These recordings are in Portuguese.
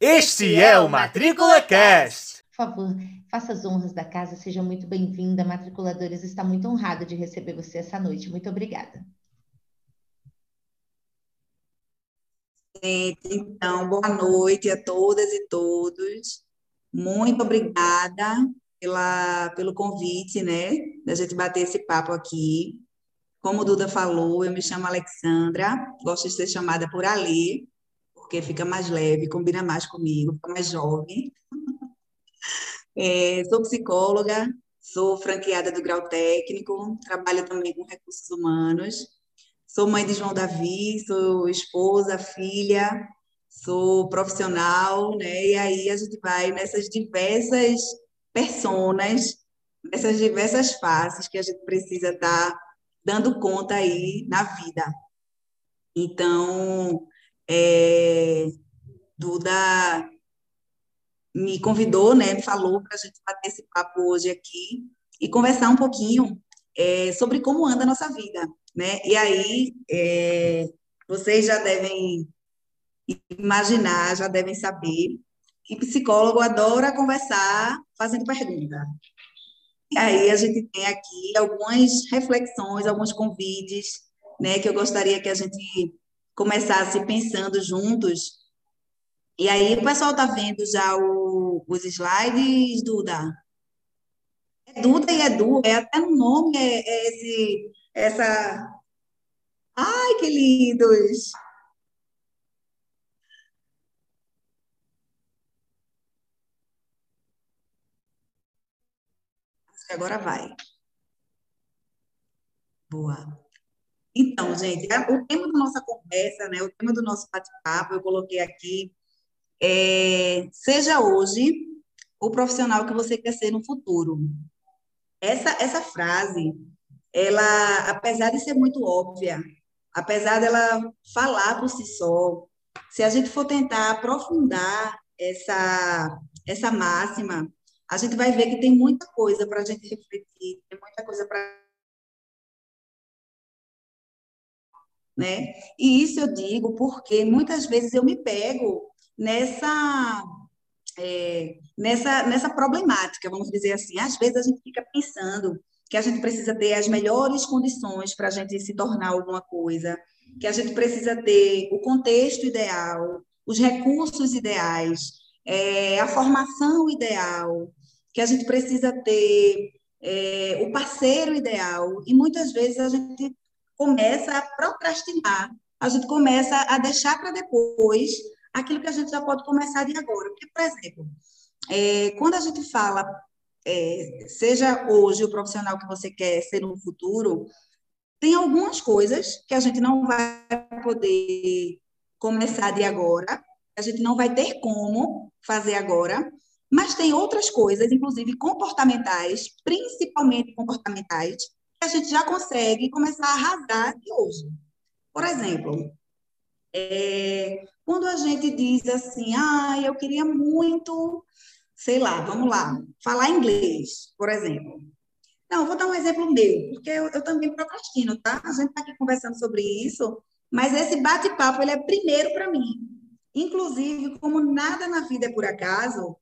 Este é o Matrícula Cast. Por favor, faça as honras da casa, seja muito bem-vinda. Matriculadores está muito honrado de receber você essa noite. Muito obrigada. Então, boa noite a todas e todos. Muito obrigada pela, pelo convite, né, da gente bater esse papo aqui. Como o Duda falou, eu me chamo Alexandra, gosto de ser chamada por Ali, porque fica mais leve, combina mais comigo, fica mais jovem. É, sou psicóloga, sou franqueada do grau técnico, trabalho também com recursos humanos. Sou mãe de João Davi, sou esposa, filha, sou profissional, né? E aí a gente vai nessas diversas personas, nessas diversas faces que a gente precisa estar tá dando conta aí na vida. Então, é, Duda me convidou, né, falou para a gente bater esse papo hoje aqui e conversar um pouquinho é, sobre como anda a nossa vida, né? E aí, é, vocês já devem imaginar, já devem saber que psicólogo adora conversar fazendo pergunta. E aí a gente tem aqui algumas reflexões, alguns convites, né, que eu gostaria que a gente começasse pensando juntos. E aí o pessoal está vendo já o, os slides, Duda? É Duda e Edu, é até no nome é, é esse, essa... Ai, que lindos! que agora vai. Boa. Então, gente, o tema da nossa conversa, né, o tema do nosso bate-papo, eu coloquei aqui, é, seja hoje o profissional que você quer ser no futuro. Essa, essa frase, ela, apesar de ser muito óbvia, apesar dela falar por si só, se a gente for tentar aprofundar essa, essa máxima, a gente vai ver que tem muita coisa para a gente refletir, tem muita coisa para. Né? E isso eu digo porque muitas vezes eu me pego nessa, é, nessa, nessa problemática, vamos dizer assim. Às vezes a gente fica pensando que a gente precisa ter as melhores condições para a gente se tornar alguma coisa, que a gente precisa ter o contexto ideal, os recursos ideais, é, a formação ideal, que a gente precisa ter é, o parceiro ideal, e muitas vezes a gente começa a procrastinar, a gente começa a deixar para depois aquilo que a gente já pode começar de agora. Porque, por exemplo, é, quando a gente fala, é, seja hoje o profissional que você quer ser no futuro, tem algumas coisas que a gente não vai poder começar de agora, a gente não vai ter como fazer agora, mas tem outras coisas, inclusive comportamentais, principalmente comportamentais, a gente já consegue começar a arrasar de hoje. Por exemplo, é, quando a gente diz assim, ah, eu queria muito, sei lá, vamos lá, falar inglês, por exemplo. Não, vou dar um exemplo meu, porque eu, eu também procrastino, tá? A gente está aqui conversando sobre isso, mas esse bate-papo ele é primeiro para mim. Inclusive, como nada na vida é por acaso,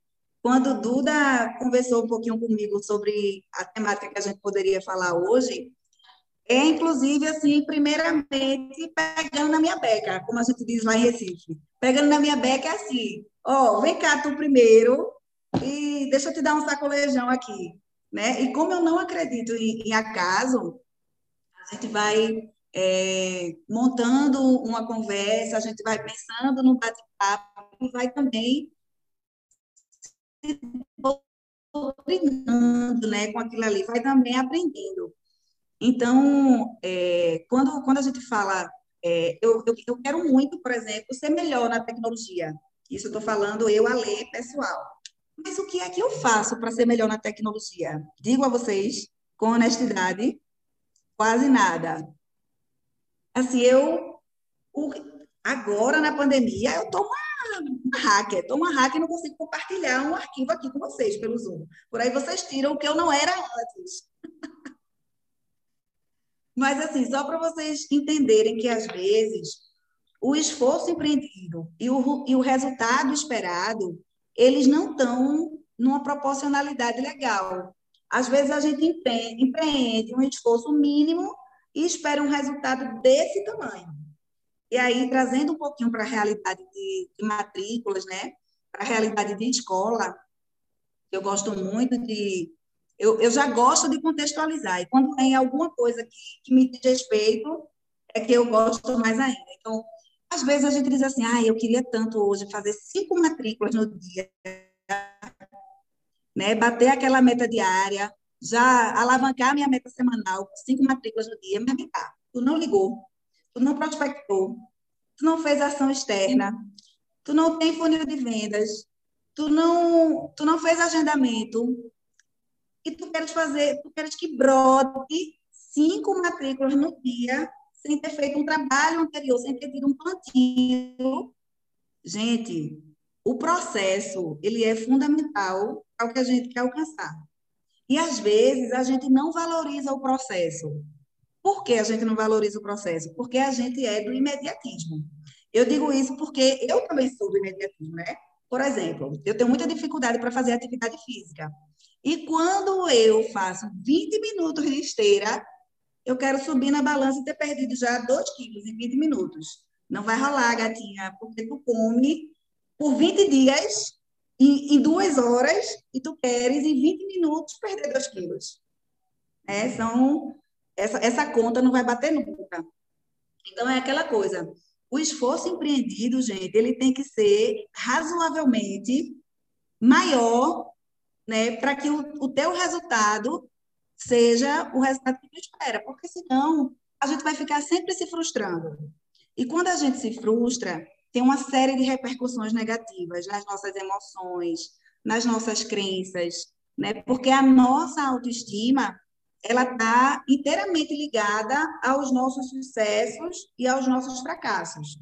quando Duda conversou um pouquinho comigo sobre a temática que a gente poderia falar hoje, é inclusive assim, primeiramente pegando na minha beca, como a gente diz lá em Recife. Pegando na minha beca é assim, ó, oh, vem cá tu primeiro e deixa eu te dar um sacolejão aqui, né? E como eu não acredito em, em acaso, a gente vai é, montando uma conversa, a gente vai pensando no bate-papo e vai também doutrinando né, com aquilo ali, vai também aprendendo. Então, é, quando, quando a gente fala, é, eu, eu, eu, quero muito, por exemplo, ser melhor na tecnologia. Isso eu estou falando eu, a lei pessoal. Mas o que é que eu faço para ser melhor na tecnologia? Digo a vocês, com honestidade, quase nada. Assim, eu, o, agora na pandemia, eu estou uma hacker, estou uma hacker e não consigo compartilhar um arquivo aqui com vocês pelo Zoom. Por aí vocês tiram o que eu não era antes. Mas, assim, só para vocês entenderem que, às vezes, o esforço empreendido e o, e o resultado esperado, eles não estão numa proporcionalidade legal. Às vezes a gente empreende, empreende um esforço mínimo e espera um resultado desse tamanho. E aí, trazendo um pouquinho para a realidade de, de matrículas, né? para a realidade de escola, eu gosto muito de. Eu, eu já gosto de contextualizar, e quando tem alguma coisa que, que me diz respeito, é que eu gosto mais ainda. Então, às vezes a gente diz assim, ah, eu queria tanto hoje fazer cinco matrículas no dia, né? bater aquela meta diária, já alavancar minha meta semanal, cinco matrículas no dia, mas tu não ligou, tu não prospectou, tu não fez ação externa, tu não tem funil de vendas, tu não, tu não fez agendamento, e tu queres fazer, tu queres que brote cinco matrículas no dia, sem ter feito um trabalho anterior, sem ter tido um plantio. Gente, o processo, ele é fundamental para o que a gente quer alcançar. E, às vezes, a gente não valoriza o processo. Por que a gente não valoriza o processo? Porque a gente é do imediatismo. Eu digo isso porque eu também sou do imediatismo, né? Por exemplo, eu tenho muita dificuldade para fazer atividade física. E quando eu faço 20 minutos de esteira, eu quero subir na balança e ter perdido já 2 quilos em 20 minutos. Não vai rolar, gatinha, porque tu come por 20 dias, em, em duas horas, e tu queres, em 20 minutos, perder 2 quilos. É, são, essa, essa conta não vai bater nunca. Então, é aquela coisa. O esforço empreendido, gente, ele tem que ser razoavelmente maior, né, para que o, o teu resultado seja o resultado que tu espera, porque senão a gente vai ficar sempre se frustrando. E quando a gente se frustra, tem uma série de repercussões negativas nas nossas emoções, nas nossas crenças, né? Porque a nossa autoestima ela está inteiramente ligada aos nossos sucessos e aos nossos fracassos.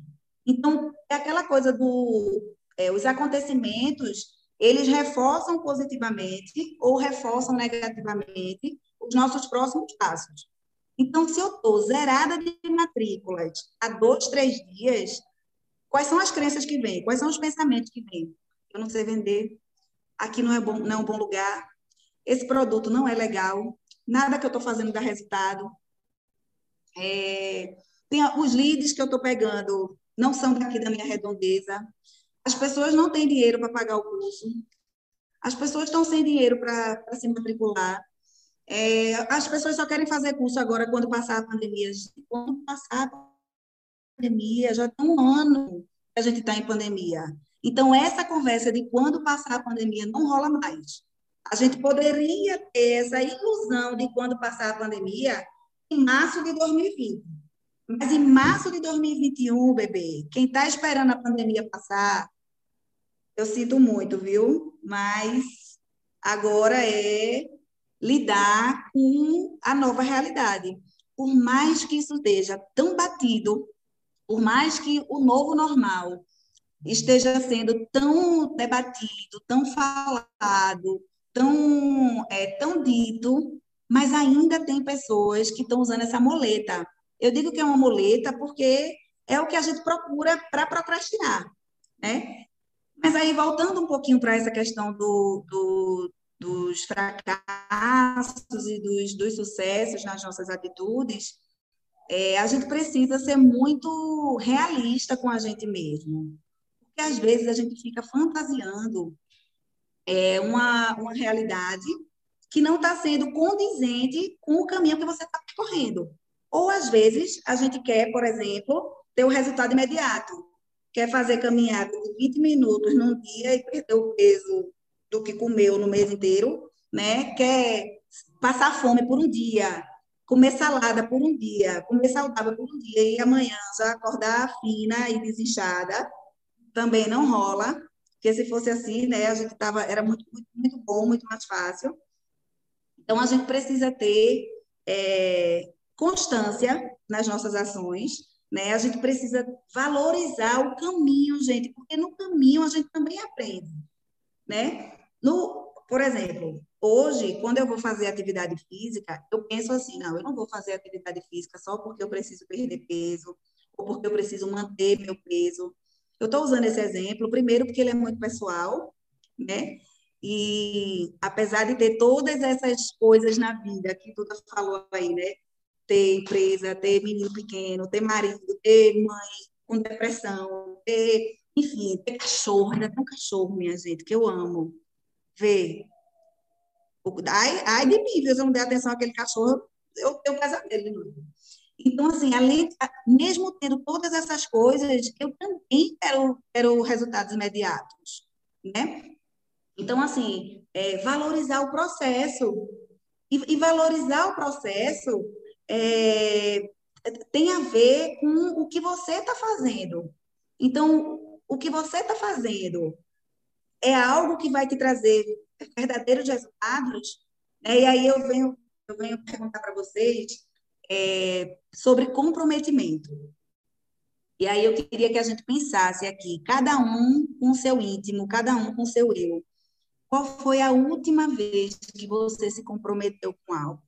Então, é aquela coisa do é, os acontecimentos, eles reforçam positivamente ou reforçam negativamente os nossos próximos passos. Então, se eu estou zerada de matrículas há dois, três dias, quais são as crenças que vêm? Quais são os pensamentos que vêm? Eu não sei vender, aqui não é, bom, não é um bom lugar, esse produto não é legal, nada que eu estou fazendo dá resultado. É, tem os leads que eu estou pegando não são daqui da minha redondeza. As pessoas não têm dinheiro para pagar o curso. As pessoas estão sem dinheiro para se matricular. É, as pessoas só querem fazer curso agora quando passar a pandemia. Quando passar a pandemia, já tem um ano que a gente está em pandemia. Então, essa conversa de quando passar a pandemia não rola mais. A gente poderia ter essa ilusão de quando passar a pandemia em março de 2020. Mas em março de 2021, bebê, quem está esperando a pandemia passar, eu sinto muito, viu? Mas agora é lidar com a nova realidade. Por mais que isso esteja tão batido, por mais que o novo normal esteja sendo tão debatido, tão falado, tão, é, tão dito, mas ainda tem pessoas que estão usando essa muleta. Eu digo que é uma muleta porque é o que a gente procura para procrastinar, né? Mas aí, voltando um pouquinho para essa questão do, do, dos fracassos e dos, dos sucessos nas nossas atitudes, é, a gente precisa ser muito realista com a gente mesmo. Porque às vezes a gente fica fantasiando é, uma, uma realidade que não está sendo condizente com o caminho que você está percorrendo. Ou às vezes a gente quer, por exemplo, ter o resultado imediato. Quer fazer caminhada de 20 minutos num dia e perder o peso do que comeu no mês inteiro, né? Quer passar fome por um dia, comer salada por um dia, comer saudável por um dia e amanhã já acordar fina e desinchada, também não rola, porque se fosse assim, né, a gente tava, era muito, muito, muito bom, muito mais fácil. Então, a gente precisa ter é, constância nas nossas ações, né? A gente precisa valorizar o caminho, gente, porque no caminho a gente também aprende né? No, por exemplo, hoje, quando eu vou fazer atividade física, eu penso assim, não, eu não vou fazer atividade física só porque eu preciso perder peso, ou porque eu preciso manter meu peso. Eu estou usando esse exemplo, primeiro, porque ele é muito pessoal, né? E apesar de ter todas essas coisas na vida que Duda falou aí, né? Ter empresa, ter menino pequeno, ter marido, ter mãe com depressão, ter, enfim, ter cachorro, ainda tem um cachorro, minha gente, que eu amo. Ver. Ai, ai de mim? Se eu não der atenção àquele cachorro, eu tenho pesadelo. Então, assim, além, mesmo tendo todas essas coisas, eu também quero, quero resultados imediatos, né? Então, assim, é, valorizar o processo. E, e valorizar o processo é, tem a ver com o que você está fazendo. Então, o que você está fazendo é algo que vai te trazer verdadeiros resultados. Né? E aí eu venho, eu venho perguntar para vocês é, sobre comprometimento. E aí eu queria que a gente pensasse aqui, cada um com seu íntimo, cada um com seu eu. Qual foi a última vez que você se comprometeu com algo?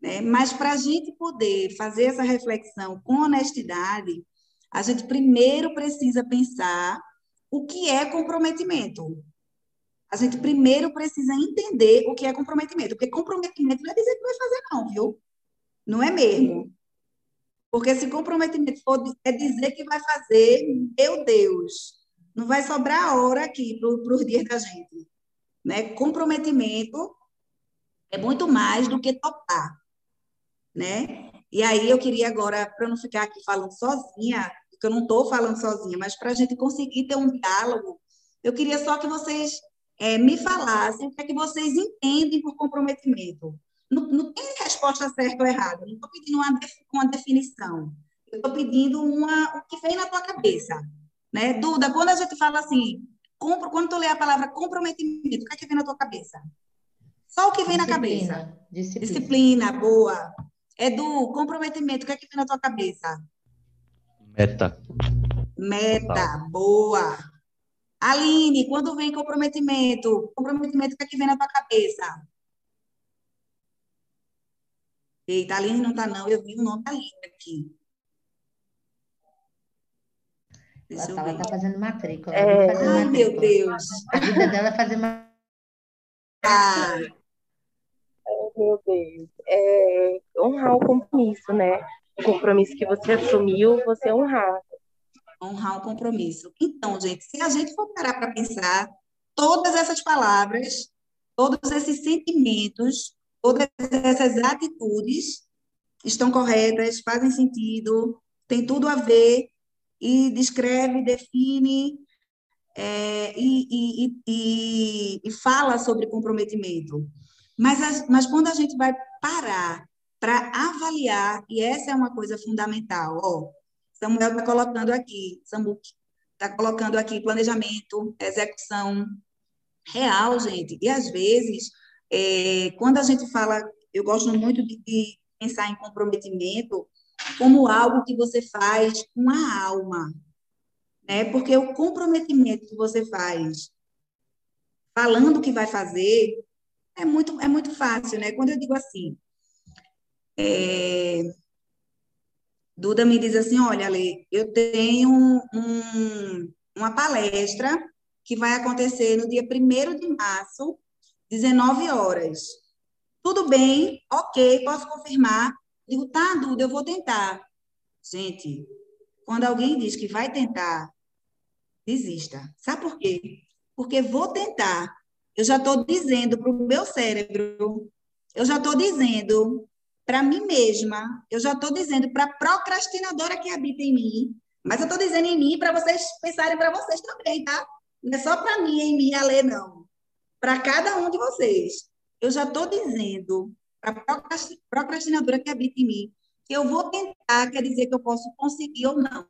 Né? Mas para a gente poder fazer essa reflexão com honestidade, a gente primeiro precisa pensar o que é comprometimento. A gente primeiro precisa entender o que é comprometimento, porque comprometimento não é dizer que vai fazer, não, viu? Não é mesmo. Porque se comprometimento for é dizer que vai fazer, meu Deus, não vai sobrar hora aqui para os dias da gente. Né? Comprometimento é muito mais do que topar. Né? E aí eu queria agora, para não ficar aqui falando sozinha, porque eu não estou falando sozinha, mas para a gente conseguir ter um diálogo, eu queria só que vocês é, me falassem o que é que vocês entendem por comprometimento. Não, não tem resposta certa ou errada, não estou pedindo uma, uma definição, eu estou pedindo uma, o que vem na tua cabeça. Né? Duda, quando a gente fala assim, compro, quando tu lê a palavra comprometimento, o que é que vem na tua cabeça? Só o que vem disciplina, na cabeça. Disciplina. disciplina, boa. Edu, comprometimento, o que é que vem na tua cabeça? Meta. Meta, boa. Aline, quando vem comprometimento, comprometimento, o que é que vem na tua cabeça? Eita, a Aline não tá não, eu vi o nome da Aline aqui. Ela estava tá fazendo matrícula. É... Fazendo Ai, matrícula. meu Deus. A vida dela é fazer matrícula. Ah. meu Deus. É honrar o compromisso, né? O compromisso que você assumiu, você honrar. Honrar o compromisso. Então, gente, se a gente for parar para pensar, todas essas palavras, todos esses sentimentos, todas essas atitudes estão corretas, fazem sentido, tem tudo a ver e descreve, define é, e, e, e, e, fala sobre comprometimento. Mas, mas quando a gente vai parar para avaliar, e essa é uma coisa fundamental, ó, Samuel está colocando aqui, Samuel está colocando aqui planejamento, execução real, gente. E às vezes, é, quando a gente fala, eu gosto muito de, de pensar em comprometimento, como algo que você faz com a alma, né? Porque o comprometimento que você faz falando que vai fazer é muito é muito fácil, né? Quando eu digo assim, é... Duda me diz assim, olha, Ale, eu tenho um, uma palestra que vai acontecer no dia 1 de março, 19 horas. Tudo bem, ok, posso confirmar. Digo, tá, Duda, eu vou tentar. Gente, quando alguém diz que vai tentar, desista. Sabe por quê? Porque vou tentar. Eu já estou dizendo para o meu cérebro, eu já estou dizendo para mim mesma, eu já estou dizendo para a procrastinadora que habita em mim, mas eu estou dizendo em mim para vocês pensarem para vocês também, tá? Não é só para mim, em mim, a ler, não. Para cada um de vocês. Eu já estou dizendo a procrastinadora que habita em mim, que eu vou tentar, quer dizer que eu posso conseguir ou não.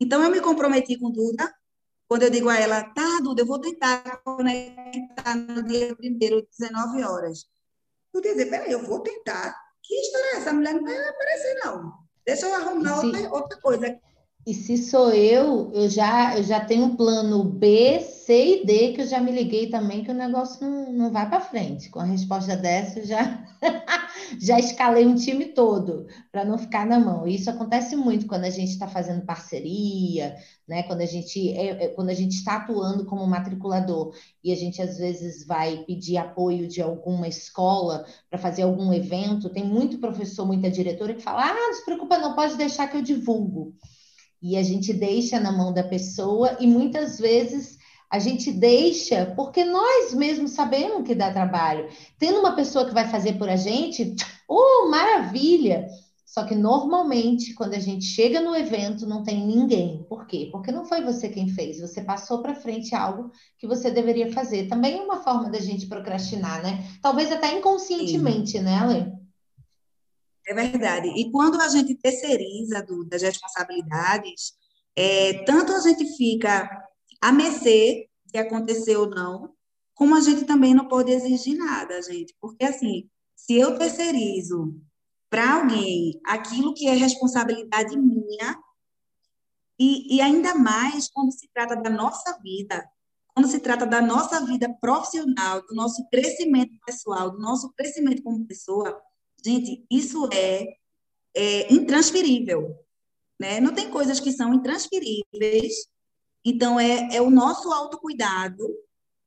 Então, eu me comprometi com Duda, quando eu digo a ela, tá, Duda, eu vou tentar conectar no dia primeiro, 19 horas. Eu dizer, peraí, eu vou tentar. Que história é essa? A mulher não vai aparecer, não. Deixa eu arrumar outra, outra coisa. E se sou eu, eu já, eu já tenho um plano B, C e D, que eu já me liguei também, que o negócio não, não vai para frente. Com a resposta dessa, eu já, já escalei um time todo para não ficar na mão. Isso acontece muito quando a gente está fazendo parceria, né? Quando a gente é, é, quando a gente está atuando como matriculador e a gente às vezes vai pedir apoio de alguma escola para fazer algum evento, tem muito professor, muita diretora que fala: ah, não se preocupa, não pode deixar que eu divulgo e a gente deixa na mão da pessoa e muitas vezes a gente deixa porque nós mesmos sabemos que dá trabalho. Tendo uma pessoa que vai fazer por a gente, oh, maravilha! Só que normalmente, quando a gente chega no evento, não tem ninguém. Por quê? Porque não foi você quem fez, você passou para frente algo que você deveria fazer. Também é uma forma da gente procrastinar, né? Talvez até inconscientemente, Sim. né, Ale? É verdade. E quando a gente terceiriza do, das responsabilidades, é, tanto a gente fica a mercê de acontecer ou não, como a gente também não pode exigir nada, gente. Porque, assim, se eu terceirizo para alguém aquilo que é responsabilidade minha, e, e ainda mais quando se trata da nossa vida, quando se trata da nossa vida profissional, do nosso crescimento pessoal, do nosso crescimento como pessoa, Gente, isso é, é intransferível, né? Não tem coisas que são intransferíveis. Então, é, é o nosso autocuidado.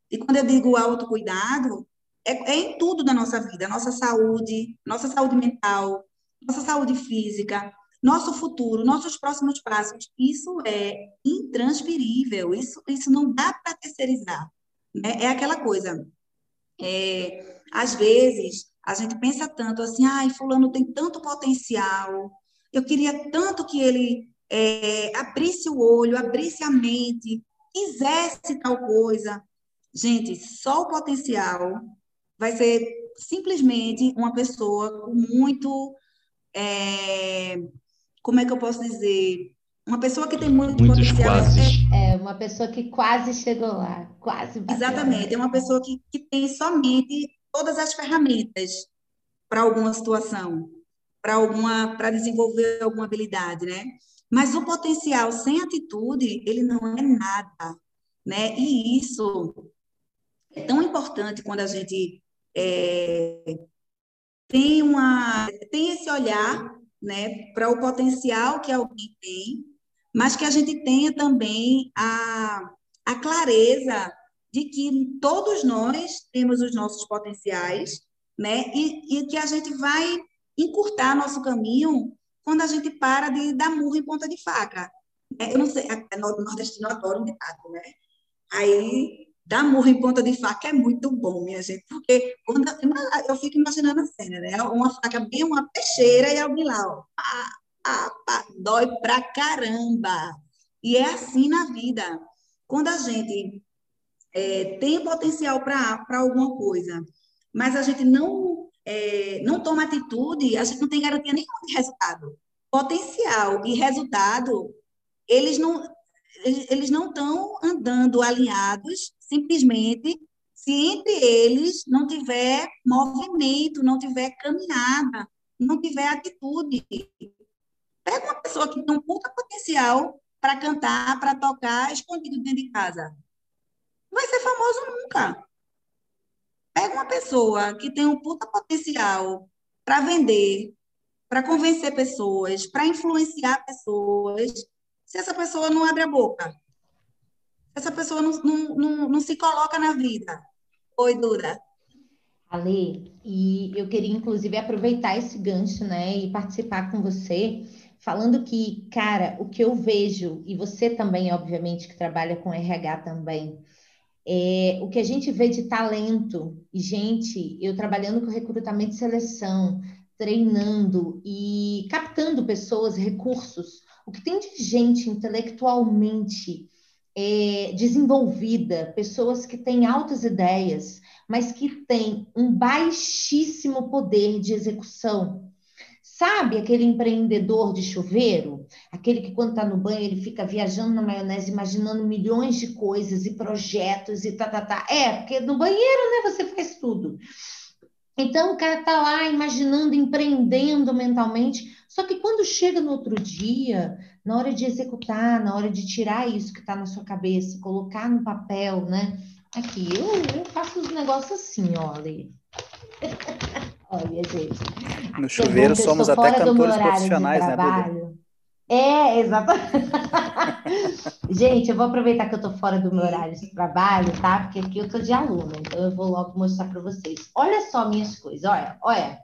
E quando eu digo autocuidado, é, é em tudo da nossa vida. Nossa saúde, nossa saúde mental, nossa saúde física, nosso futuro, nossos próximos passos. Isso é intransferível. Isso, isso não dá para terceirizar. Né? É aquela coisa. É, às vezes, a gente pensa tanto assim, ai, fulano tem tanto potencial, eu queria tanto que ele é, abrisse o olho, abrisse a mente, quisesse tal coisa. Gente, só o potencial vai ser simplesmente uma pessoa com muito. É, como é que eu posso dizer? Uma pessoa que tem muito Muitos potencial. Quase. É, uma pessoa que quase chegou lá, quase. Bateu. Exatamente, é uma pessoa que, que tem somente todas as ferramentas para alguma situação, para alguma, para desenvolver alguma habilidade, né? Mas o potencial sem atitude, ele não é nada, né? E isso é tão importante quando a gente é, tem uma tem esse olhar, né, para o potencial que alguém tem, mas que a gente tenha também a, a clareza de que todos nós temos os nossos potenciais, né? E, e que a gente vai encurtar nosso caminho quando a gente para de dar murro em ponta de faca. Né? Eu não sei, a nordestino adora um ditado, né? Aí, dar murro em ponta de faca é muito bom, minha gente, porque quando eu fico imaginando a cena, né? Uma faca bem uma peixeira e alguém lá, ó, pá, pá, pá, dói pra caramba. E é assim na vida. Quando a gente é, tem potencial para alguma coisa, mas a gente não, é, não toma atitude, a gente não tem garantia nenhuma de resultado. Potencial e resultado, eles não eles não estão andando alinhados simplesmente se entre eles não tiver movimento, não tiver caminhada, não tiver atitude. Pega uma pessoa que tem um puta potencial para cantar, para tocar, escondido dentro de casa vai ser famoso nunca. Pega uma pessoa que tem um puta potencial para vender, para convencer pessoas, para influenciar pessoas, se essa pessoa não abre a boca, se essa pessoa não, não, não, não se coloca na vida. Oi, Dura. Ale, e eu queria inclusive aproveitar esse gancho, né, e participar com você, falando que, cara, o que eu vejo, e você também, obviamente, que trabalha com RH também, é, o que a gente vê de talento, e gente, eu trabalhando com recrutamento e seleção, treinando e captando pessoas, recursos, o que tem de gente intelectualmente é, desenvolvida, pessoas que têm altas ideias, mas que têm um baixíssimo poder de execução. Sabe aquele empreendedor de chuveiro? Aquele que, quando está no banho, ele fica viajando na maionese, imaginando milhões de coisas e projetos e tá, tá, tá. É, porque no banheiro, né, você faz tudo. Então, o cara tá lá imaginando, empreendendo mentalmente. Só que quando chega no outro dia, na hora de executar, na hora de tirar isso que está na sua cabeça, colocar no papel, né? Aqui, eu, eu faço os negócios assim, olha. olha, gente. No chuveiro somos até cantores profissionais, né, Duda? É, exatamente. Gente, eu vou aproveitar que eu tô fora do meu horário de trabalho, tá? Porque aqui eu tô de aluna, então eu vou logo mostrar para vocês. Olha só minhas coisas, olha, olha.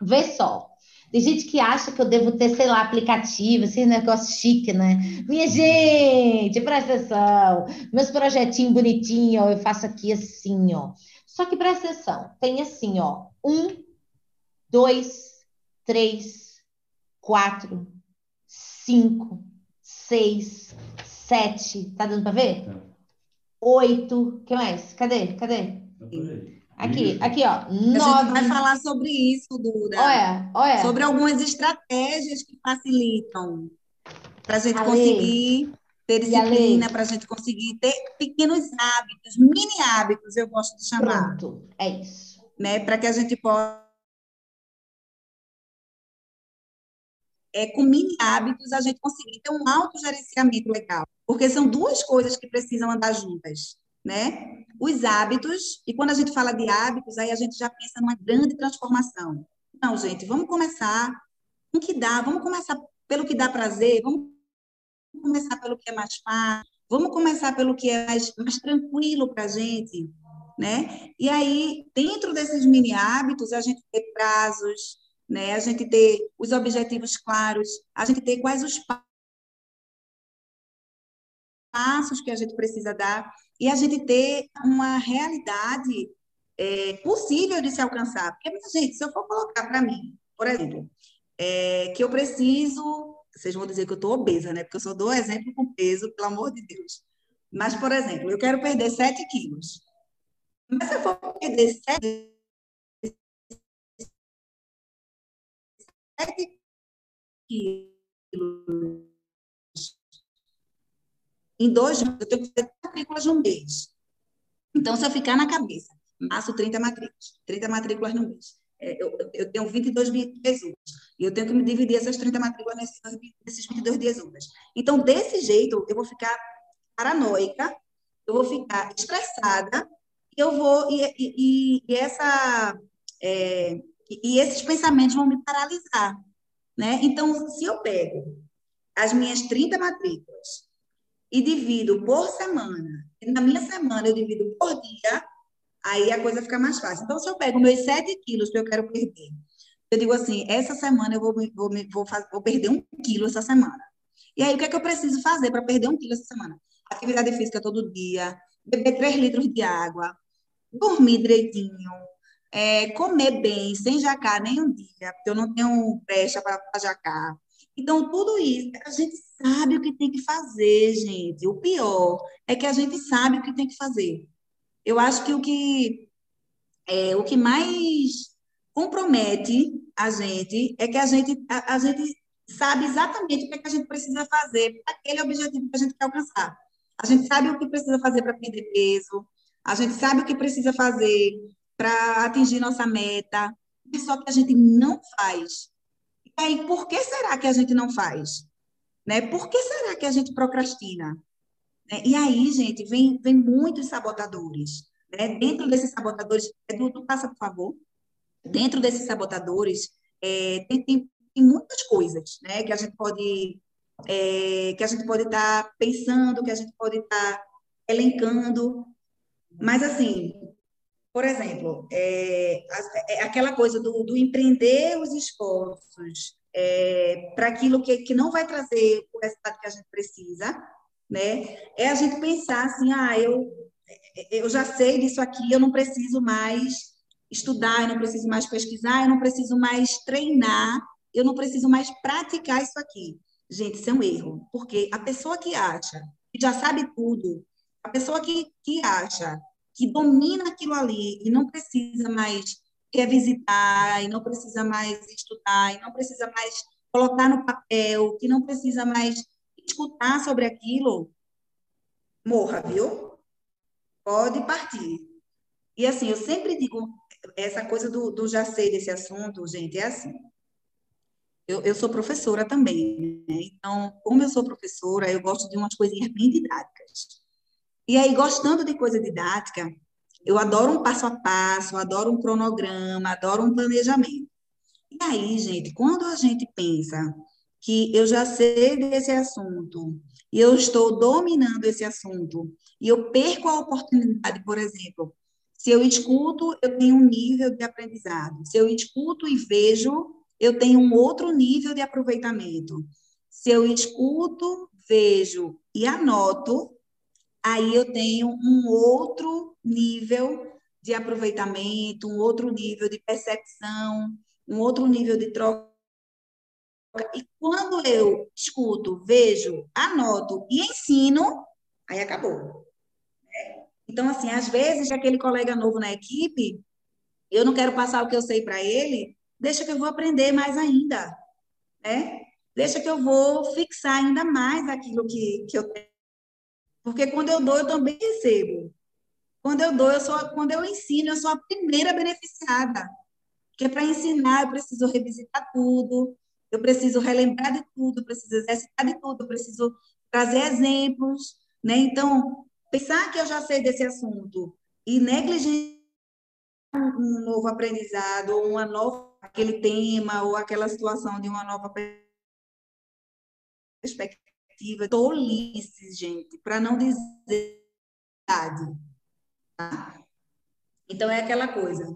Vê só. Tem gente que acha que eu devo ter, sei lá, aplicativo, esse negócio chique, né? Minha gente, presta atenção. Meus projetinhos bonitinhos, eu faço aqui assim, ó. Só que presta atenção, tem assim, ó. Um, dois, três, quatro, cinco, seis, sete. Tá dando para ver? Oito. O que mais? Cadê? Cadê? Aqui, aqui, ó. Nove. A gente vai falar sobre isso, Duda. Olha, olha. Sobre algumas estratégias que facilitam para a gente conseguir ter disciplina, para a gente conseguir ter pequenos hábitos, mini hábitos, eu gosto de chamar. Pronto, é isso. Né? Para que a gente possa é, com mini hábitos, a gente conseguir ter um autogerenciamento legal. Porque são duas coisas que precisam andar juntas, né? Os hábitos, e quando a gente fala de hábitos, aí a gente já pensa numa grande transformação. Não, gente, vamos começar com o que dá, vamos começar pelo que dá prazer, vamos começar pelo que é mais fácil, vamos começar pelo que é mais, mais tranquilo para a gente, né? E aí, dentro desses mini hábitos, a gente tem prazos, né? A gente ter os objetivos claros, a gente ter quais os passos que a gente precisa dar e a gente ter uma realidade é, possível de se alcançar. Porque, gente, se eu for colocar para mim, por exemplo, é, que eu preciso, vocês vão dizer que eu estou obesa, né? Porque eu só dou exemplo com peso, pelo amor de Deus. Mas, por exemplo, eu quero perder 7 quilos. Mas se eu for perder 7 quilos em dois meses, eu tenho que fazer matrículas no mês. Então, se eu ficar na cabeça, faço 30 matrículas, 30 matrículas no mês. É, eu, eu, tenho 22 dias úteis e eu tenho que me dividir essas 30 matrículas nesses, nesses 22 dias úteis. Então, desse jeito, eu vou ficar paranoica, eu vou ficar estressada, eu vou. E, e, e essa. É, e esses pensamentos vão me paralisar. Né? Então, se eu pego as minhas 30 matrículas e divido por semana, e na minha semana eu divido por dia, aí a coisa fica mais fácil. Então, se eu pego meus 7 quilos que eu quero perder, eu digo assim, essa semana eu vou, vou, vou, fazer, vou perder um quilo essa semana. E aí, o que é que eu preciso fazer para perder um quilo essa semana? Atividade física todo dia, beber 3 litros de água, dormir direitinho, é, comer bem, sem jacar nem um dia, porque eu não tenho brecha para jacar. Então, tudo isso, a gente sabe o que tem que fazer, gente. O pior é que a gente sabe o que tem que fazer. Eu acho que o que, é, o que mais compromete a gente é que a gente, a, a gente sabe exatamente o que, é que a gente precisa fazer para aquele objetivo que a gente quer alcançar. A gente sabe o que precisa fazer para perder peso, a gente sabe o que precisa fazer para atingir nossa meta, só que a gente não faz. E aí, por que será que a gente não faz? Né? Por que será que a gente procrastina? Né? E aí, gente, vem, vem muitos sabotadores. Né? Dentro desses sabotadores, Edu, passa, por favor. Dentro desses sabotadores, é, tem, tem, tem, muitas coisas né? que a gente pode é, que a gente pode estar tá pensando, que a gente pode estar tá elencando. Mas, assim, por exemplo, é, é aquela coisa do, do, empreender os esforços é, para aquilo que, que não vai trazer o resultado que a gente precisa, né? É a gente pensar assim, ah, eu, eu já sei disso aqui, eu não preciso mais estudar, eu não preciso mais pesquisar, eu não preciso mais treinar, eu não preciso mais praticar isso aqui. Gente, isso é um erro, porque a pessoa que acha que já sabe tudo, a pessoa que, que acha que domina aquilo ali e não precisa mais revisitar, e não precisa mais estudar, e não precisa mais colocar no papel, que não precisa mais escutar sobre aquilo, morra, viu? Pode partir. E assim, eu sempre digo, essa coisa do, do já sei desse assunto, gente, é assim. eu, eu sou professora também, né? Então, como eu sou professora, eu gosto de umas coisinhas bem didáticas. E aí, gostando de coisa didática, eu adoro um passo a passo, adoro um cronograma, adoro um planejamento. E aí, gente, quando a gente pensa que eu já sei desse assunto e eu estou dominando esse assunto e eu perco a oportunidade, por exemplo, se eu escuto, eu tenho um nível de aprendizado. Se eu escuto e vejo, eu tenho um outro nível de aproveitamento. Se eu escuto, vejo e anoto, aí eu tenho um outro nível de aproveitamento, um outro nível de percepção, um outro nível de troca. E quando eu escuto, vejo, anoto e ensino, aí acabou. Então, assim, às vezes, aquele colega novo na equipe, eu não quero passar o que eu sei para ele, deixa que eu vou aprender mais ainda, né? Deixa que eu vou fixar ainda mais aquilo que, que eu tenho. Porque quando eu dou, eu também recebo. Quando eu dou, eu sou, quando eu ensino, eu sou a primeira beneficiada. Porque para ensinar, eu preciso revisitar tudo, eu preciso relembrar de tudo, eu preciso exercitar de tudo, eu preciso trazer exemplos, né? Então, pensar que eu já sei desse assunto e negligenciar um novo aprendizado, ou uma nova, aquele tema, ou aquela situação de uma nova perspectiva, tolices, gente, para não dizer verdade. Tá? Então, é aquela coisa.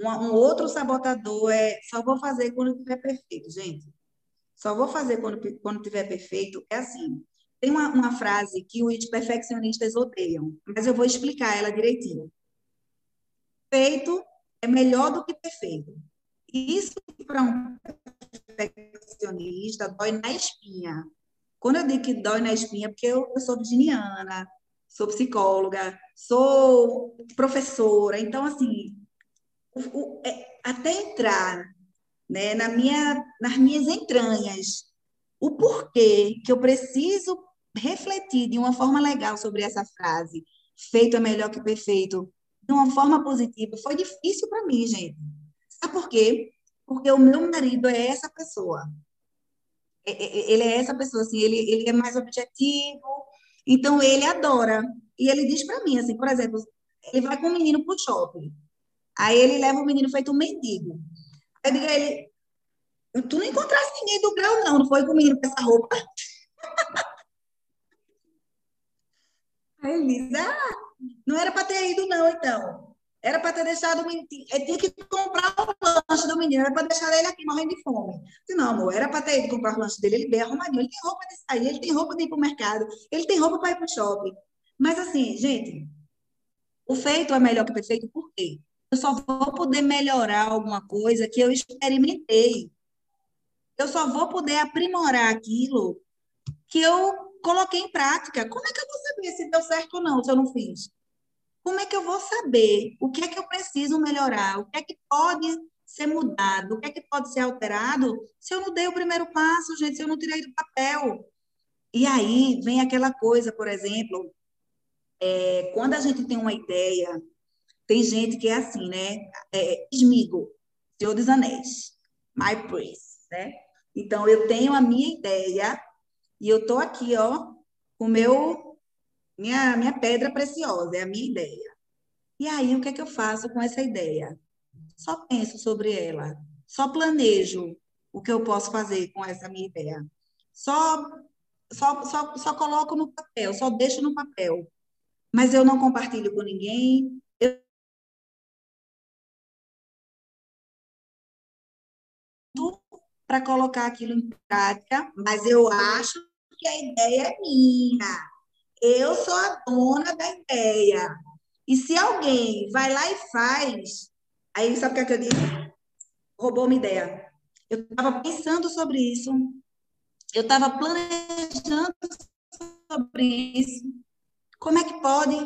Um, um, outro sabotador é só vou fazer quando tiver perfeito, gente. Só vou fazer quando, quando tiver perfeito. É assim. Tem uma, uma frase que os perfeccionistas odeiam, mas eu vou explicar ela direitinho. Feito é melhor do que perfeito. Isso para um perfeccionista dói na espinha. Quando eu digo que dói na espinha, porque eu, eu sou virginiana, sou psicóloga, sou professora, então assim, o, o, é, até entrar né, na minha, nas minhas entranhas o porquê que eu preciso refletir de uma forma legal sobre essa frase, feito é melhor que perfeito, de uma forma positiva, foi difícil para mim, gente. Sabe por quê? Porque o meu marido é essa pessoa. É, é, é, ele é essa pessoa, assim, ele, ele é mais objetivo, então ele adora. E ele diz para mim, assim, por exemplo, ele vai com o menino pro shopping. Aí ele leva o menino feito um mendigo. Aí eu digo a ele, tu não encontraste ninguém do grau, não, não foi com o menino com essa roupa. Aí ele diz, ah, não era para ter ido, não, então. Era para ter deixado o menino. Tinha que comprar o lanche do menino, era para deixar ele aqui morrendo de fome. Disse, não, amor, era para ter ido comprar o lanche dele, ele bem arrumadinho. Ele tem roupa de sair, ele tem roupa de ir para o mercado, ele tem roupa para ir para o shopping. Mas assim, gente, o feito é melhor que o perfeito, por quê? Eu só vou poder melhorar alguma coisa que eu experimentei. Eu só vou poder aprimorar aquilo que eu coloquei em prática. Como é que eu vou saber se deu certo ou não, se eu não fiz? Como é que eu vou saber o que é que eu preciso melhorar? O que é que pode ser mudado? O que é que pode ser alterado se eu não dei o primeiro passo, gente, se eu não tirei do papel? E aí vem aquela coisa, por exemplo, é, quando a gente tem uma ideia, tem gente que é assim, né? É, Esmigo, Senhor dos Anéis, My Prince, né? Então, eu tenho a minha ideia, e eu estou aqui, ó, com meu, minha, minha pedra preciosa, é a minha ideia. E aí, o que é que eu faço com essa ideia? Só penso sobre ela, só planejo o que eu posso fazer com essa minha ideia. Só, só, só, só coloco no papel, só deixo no papel. Mas eu não compartilho com ninguém, para colocar aquilo em prática, mas eu acho que a ideia é minha. Eu sou a dona da ideia. E se alguém vai lá e faz, aí sabe o que, é que eu disse? Roubou uma ideia. Eu estava pensando sobre isso, eu estava planejando sobre isso. Como é que pode?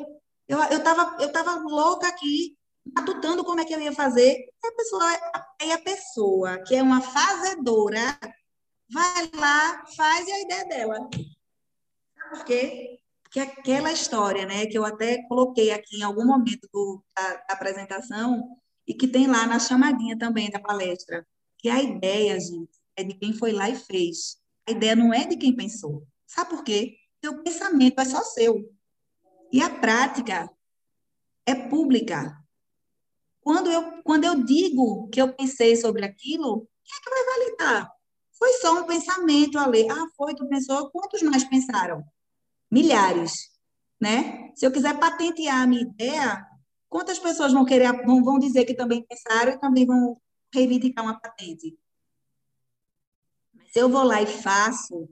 Eu estava eu tava louca aqui, matutando como é que eu ia fazer. E a pessoa, aí a pessoa que é uma fazedora vai lá, faz a ideia dela. Sabe por quê? Porque aquela história, né, que eu até coloquei aqui em algum momento do, da, da apresentação, e que tem lá na chamadinha também da palestra, que a ideia, gente, é de quem foi lá e fez. A ideia não é de quem pensou. Sabe por quê? Seu pensamento é só seu. E a prática é pública. Quando eu, quando eu digo que eu pensei sobre aquilo, quem é que vai validar? Foi só um pensamento ali. Ah, foi, tu pensou? Quantos mais pensaram? Milhares, né? Se eu quiser patentear a minha ideia, quantas pessoas vão querer, vão, vão dizer que também pensaram e também vão reivindicar uma patente? Se eu vou lá e faço,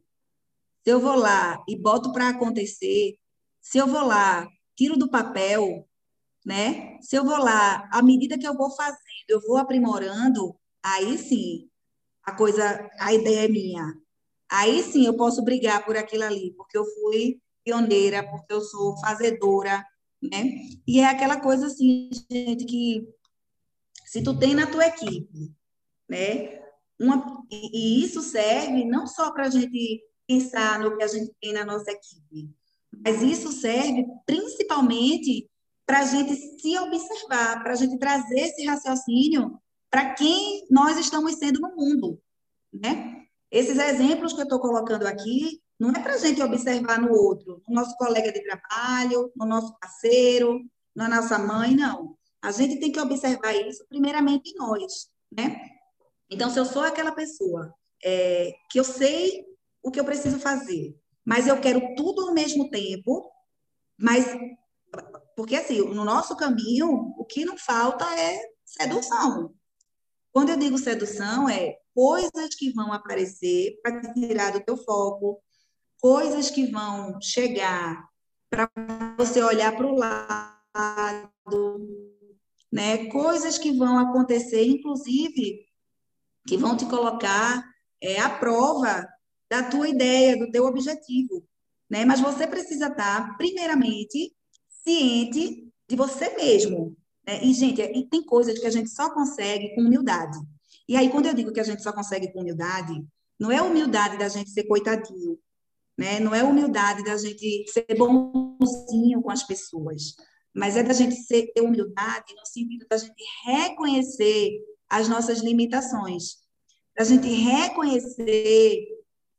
se eu vou lá e boto para acontecer, se eu vou lá, tiro do papel, né? Se eu vou lá, à medida que eu vou fazendo, eu vou aprimorando, aí sim, a coisa, a ideia é minha. Aí sim eu posso brigar por aquilo ali, porque eu fui pioneira, porque eu sou fazedora, né? E é aquela coisa assim, gente, que se tu tem na tua equipe, né? Uma, e, isso serve não só para a gente pensar no que a gente tem na nossa equipe, mas isso serve principalmente para a gente se observar, para a gente trazer esse raciocínio para quem nós estamos sendo no mundo, né? Esses exemplos que eu estou colocando aqui não é para a gente observar no outro, no nosso colega de trabalho, no nosso parceiro, na nossa mãe, não. A gente tem que observar isso primeiramente em nós, né? Então, se eu sou aquela pessoa é, que eu sei o que eu preciso fazer, mas eu quero tudo ao mesmo tempo, mas porque assim, no nosso caminho, o que não falta é sedução. Quando eu digo sedução, é coisas que vão aparecer para te tirar do teu foco, coisas que vão chegar para você olhar para o lado, né? Coisas que vão acontecer, inclusive, que vão te colocar é, à prova da tua ideia, do teu objetivo, né? Mas você precisa estar, primeiramente, ciente de você mesmo, né? E, gente, tem coisas que a gente só consegue com humildade. E aí, quando eu digo que a gente só consegue com humildade, não é humildade da gente ser coitadinho, né? Não é humildade da gente ser bonzinho com as pessoas, mas é da gente ser, ter humildade no sentido da gente reconhecer as nossas limitações, da gente reconhecer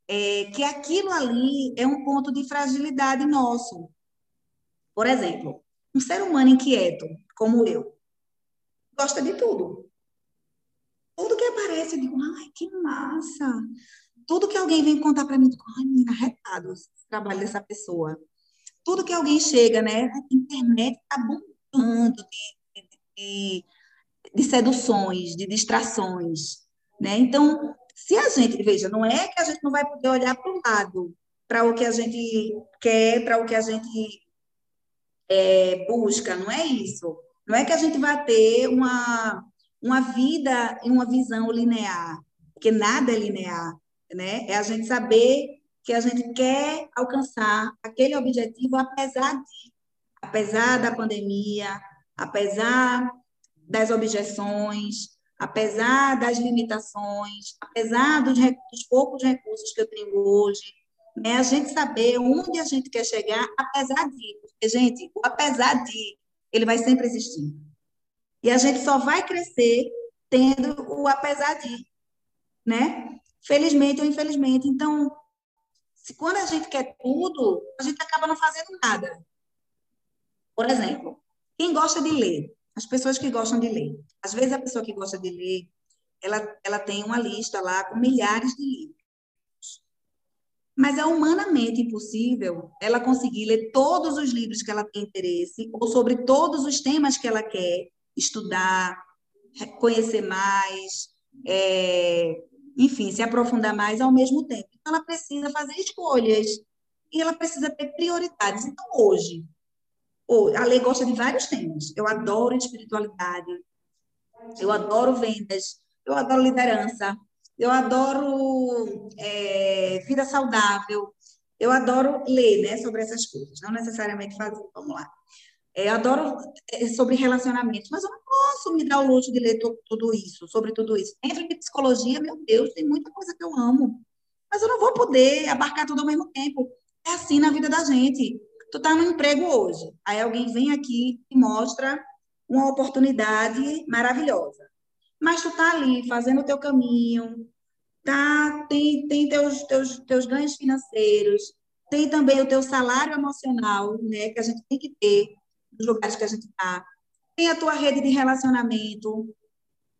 é, que aquilo ali é um ponto de fragilidade nosso. Por exemplo, um ser humano inquieto, como eu, gosta de tudo. Tudo que aparece, eu digo, ai, que massa. Tudo que alguém vem contar para mim, eu ai, menina, arretado trabalho dessa pessoa. Tudo que alguém chega, né? A internet está bombando de, de, de seduções, de distrações, né? Então, se a gente, veja, não é que a gente não vai poder olhar para o lado, para o que a gente quer, para o que a gente é, busca, não é isso. Não é que a gente vai ter uma, uma vida e uma visão linear, porque nada é linear, né? É a gente saber que a gente quer alcançar aquele objetivo apesar de, apesar da pandemia, apesar das objeções, apesar das limitações, apesar dos, dos poucos recursos que eu tenho hoje, né? A gente saber onde a gente quer chegar, apesar de. Porque, gente, o apesar de, ele vai sempre existir. E a gente só vai crescer tendo o apesar de, né? Felizmente ou infelizmente. Então, se quando a gente quer tudo, a gente acaba não fazendo nada. Por exemplo, quem gosta de ler, as pessoas que gostam de ler. Às vezes a pessoa que gosta de ler, ela, ela tem uma lista lá com milhares de livros. Mas é humanamente impossível ela conseguir ler todos os livros que ela tem interesse, ou sobre todos os temas que ela quer estudar, conhecer mais, é, enfim, se aprofundar mais ao mesmo tempo. Então, ela precisa fazer escolhas e ela precisa ter prioridades. Então, hoje, a lei gosta de vários temas. Eu adoro espiritualidade, eu adoro vendas, eu adoro liderança, eu adoro é, vida saudável, eu adoro ler né, sobre essas coisas, não necessariamente fazer, vamos lá. É, adoro é, sobre relacionamentos, mas eu não posso me dar o luxo de ler tudo isso, sobre tudo isso. Dentro de psicologia, meu Deus, tem muita coisa que eu amo, mas eu não vou poder abarcar tudo ao mesmo tempo. É assim na vida da gente. Tu tá no emprego hoje, aí alguém vem aqui e mostra uma oportunidade maravilhosa mas tu tá ali fazendo o teu caminho, tá? Tem, tem teus, teus, teus ganhos financeiros, tem também o teu salário emocional, né? Que a gente tem que ter nos lugares que a gente está. Tem a tua rede de relacionamento.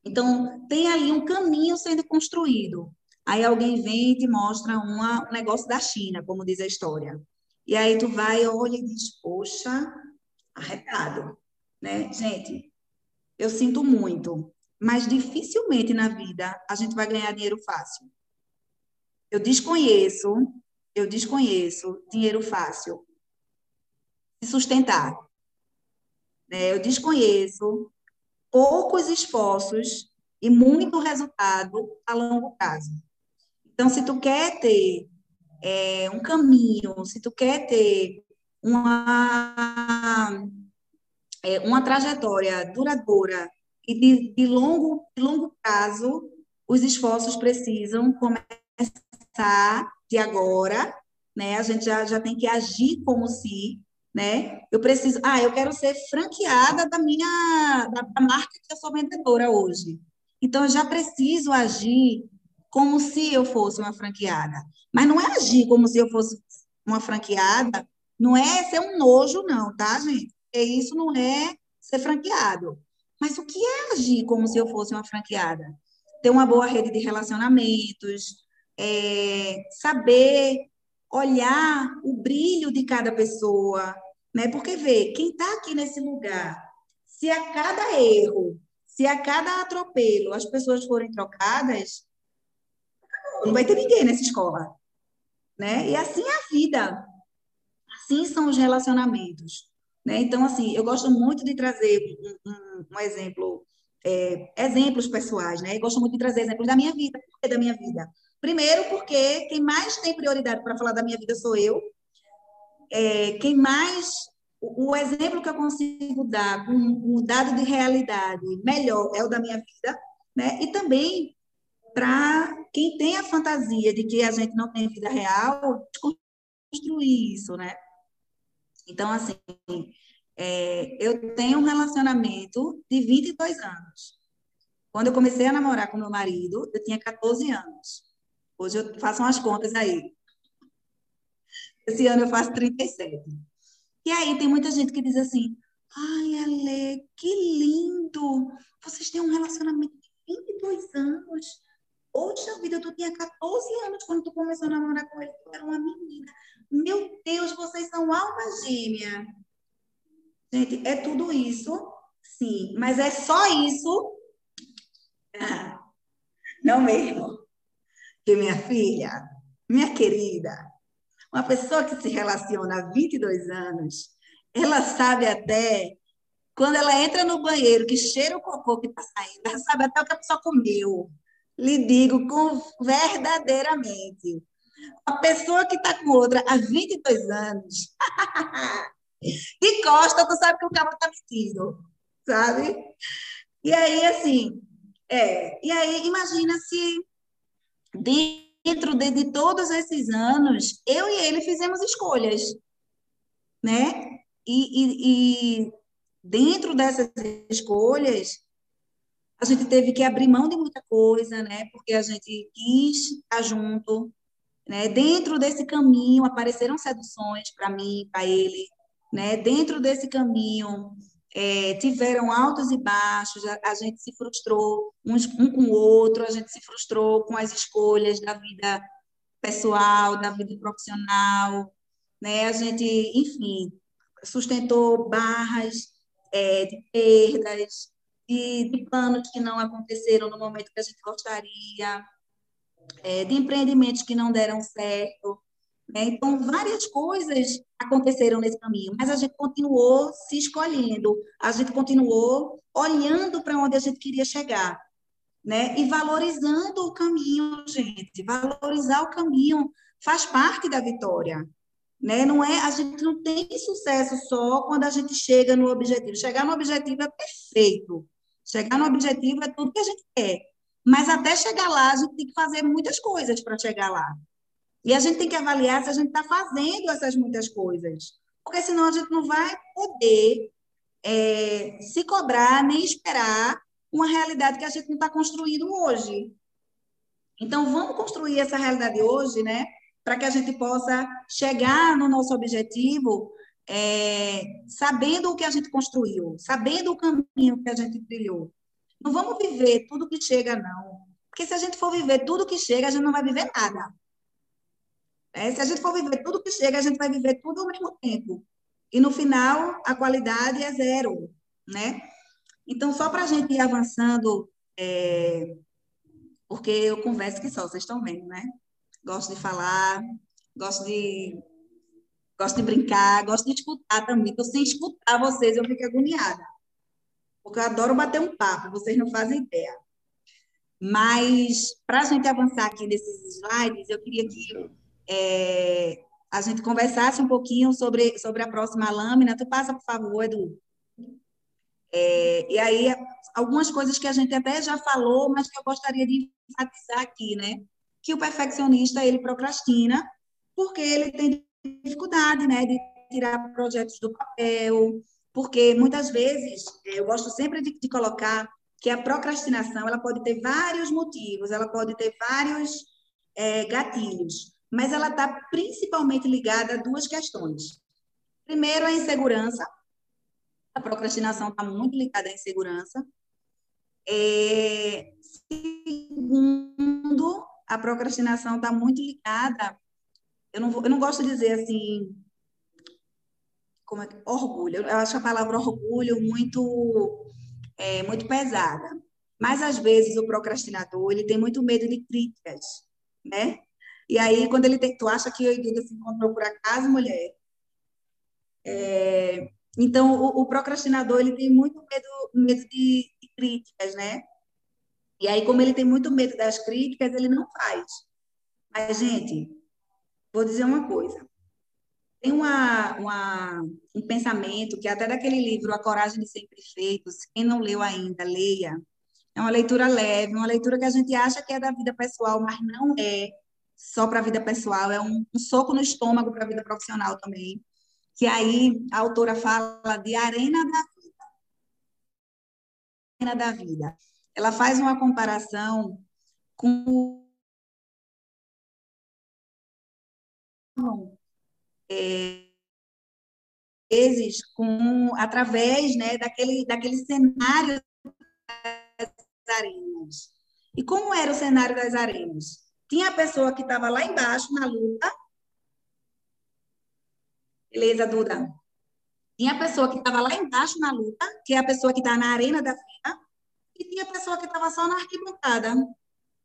Então, tem ali um caminho sendo construído. Aí alguém vem e te mostra uma, um negócio da China, como diz a história. E aí tu vai, olha e diz, poxa, arretado, né? Gente, eu sinto muito, mas dificilmente na vida a gente vai ganhar dinheiro fácil. Eu desconheço, eu desconheço dinheiro fácil se sustentar. Né? Eu desconheço poucos esforços e muito resultado a longo prazo. Então, se tu quer ter é, um caminho, se tu quer ter uma, é, uma trajetória duradoura e de, de, longo, de longo prazo, os esforços precisam começar de agora, né? A gente já, já tem que agir como se, né? Eu preciso, ah, eu quero ser franqueada da minha da, da marca que eu sou vendedora hoje. Então, eu já preciso agir como se eu fosse uma franqueada. Mas não é agir como se eu fosse uma franqueada, não é ser um nojo, não, tá, gente? Porque isso não é ser franqueado. Mas o que é agir como se eu fosse uma franqueada? Ter uma boa rede de relacionamentos, é, saber olhar o brilho de cada pessoa, né? Porque vê, quem está aqui nesse lugar, se a cada erro, se a cada atropelo as pessoas forem trocadas, não vai ter ninguém nessa escola, né? E assim é a vida, assim são os relacionamentos, né? Então, assim, eu gosto muito de trazer um, um, um exemplo, é, exemplos pessoais, né? Eu gosto muito de trazer exemplos da minha vida, da minha vida? Primeiro, porque quem mais tem prioridade para falar da minha vida sou eu. É, quem mais. O, o, exemplo que eu consigo dar, um, um dado de realidade melhor, é o da minha vida, né? E também para quem tem a fantasia de que a gente não tem vida real, construir isso, né? Então, assim, é, eu tenho um relacionamento de 22 anos. Quando eu comecei a namorar com meu marido, eu tinha 14 anos. Hoje eu faço umas contas aí. Esse ano eu faço 37. E aí tem muita gente que diz assim: ai, Ale, que lindo! Vocês têm um relacionamento de 22 anos. Poxa vida, tu tinha 14 anos quando tu começou a namorar com ele, tu era uma menina. Meu Deus, vocês são alma gêmea. Gente, é tudo isso, sim, mas é só isso? Ah, não mesmo. Que minha filha, minha querida, uma pessoa que se relaciona há 22 anos, ela sabe até quando ela entra no banheiro, que cheira o cocô que está saindo, ela sabe até o que a pessoa comeu. Lhe digo com verdadeiramente. A pessoa que está com outra há 22 anos, de costa, tu sabe que o cara está metido, sabe? E aí, assim, é, e aí, imagina se dentro de, de todos esses anos, eu e ele fizemos escolhas, né? E, e, e dentro dessas escolhas, a gente teve que abrir mão de muita coisa, né? Porque a gente quis estar junto, né? Dentro desse caminho apareceram seduções para mim, para ele, né? Dentro desse caminho é, tiveram altos e baixos, a, a gente se frustrou uns, um com o outro, a gente se frustrou com as escolhas da vida pessoal, da vida profissional, né? A gente, enfim, sustentou barras é, de perdas, de, de, planos que não aconteceram no momento que a gente gostaria, é, de empreendimentos que não deram certo, né? Então, várias coisas aconteceram nesse caminho, mas a gente continuou se escolhendo, a gente continuou olhando para onde a gente queria chegar, né? E valorizando o caminho, gente. Valorizar o caminho faz parte da vitória, né? Não é, a gente não tem sucesso só quando a gente chega no objetivo. Chegar no objetivo é perfeito. Chegar no objetivo é tudo que a gente quer. Mas até chegar lá, a gente tem que fazer muitas coisas para chegar lá. E a gente tem que avaliar se a gente está fazendo essas muitas coisas, porque senão a gente não vai poder é, se cobrar nem esperar uma realidade que a gente não está construindo hoje. Então, vamos construir essa realidade hoje, né? Para que a gente possa chegar no nosso objetivo é, sabendo o que a gente construiu, sabendo o caminho que a gente trilhou. Não vamos viver tudo que chega, não. Porque se a gente for viver tudo que chega, a gente não vai viver nada. É, se a gente for viver tudo que chega, a gente vai viver tudo ao mesmo tempo. E no final, a qualidade é zero, né? Então, só para a gente ir avançando, é, porque eu converso que só, vocês estão vendo, né? Gosto de falar, gosto de, gosto de brincar, gosto de escutar também. Então, sem escutar vocês, eu fico agoniada. Porque eu adoro bater um papo, vocês não fazem ideia. Mas, para a gente avançar aqui nesses slides, eu queria que é, a gente conversasse um pouquinho sobre, sobre a próxima lâmina. Tu passa, por favor, Edu. É, e aí, algumas coisas que a gente até já falou, mas que eu gostaria de enfatizar aqui, né? Que o perfeccionista, ele procrastina porque ele tem dificuldade, né, de tirar projetos do papel, porque muitas vezes, é, eu gosto sempre de, de colocar que a procrastinação ela pode ter vários motivos, ela pode ter vários é, gatilhos, mas ela está principalmente ligada a duas questões. Primeiro, a insegurança. A procrastinação está muito ligada à insegurança. É, segundo, a procrastinação está muito ligada. Eu não, vou, eu não gosto de dizer assim. Como é, orgulho. Eu acho a palavra orgulho muito é, muito pesada. Mas, às vezes, o procrastinador, ele tem muito medo de críticas, né? E aí, quando ele tem... Tu acha que o Edildo se encontrou por acaso, mulher? É, então, o, o, procrastinador, ele tem muito medo, medo de, de críticas, né? E aí, como ele tem muito medo das críticas, ele não faz. Mas, gente, vou dizer uma coisa. Tem uma, uma, um pensamento que até daquele livro A Coragem de Ser Imperfeito, quem não leu ainda, leia. É uma leitura leve, uma leitura que a gente acha que é da vida pessoal, mas não é só para a vida pessoal, é um, um soco no estômago para a vida profissional também. Que aí a autora fala de arena da vida. Arena da vida. Ela faz uma comparação com é, vezes com através né, daquele, daquele cenário das arenas. E como era o cenário das arenas? Tinha a pessoa que estava lá embaixo na luta. Beleza, Duda? Tinha a pessoa que estava lá embaixo na luta, que é a pessoa que está na arena da vida, e tinha a pessoa que estava só na arquibancada.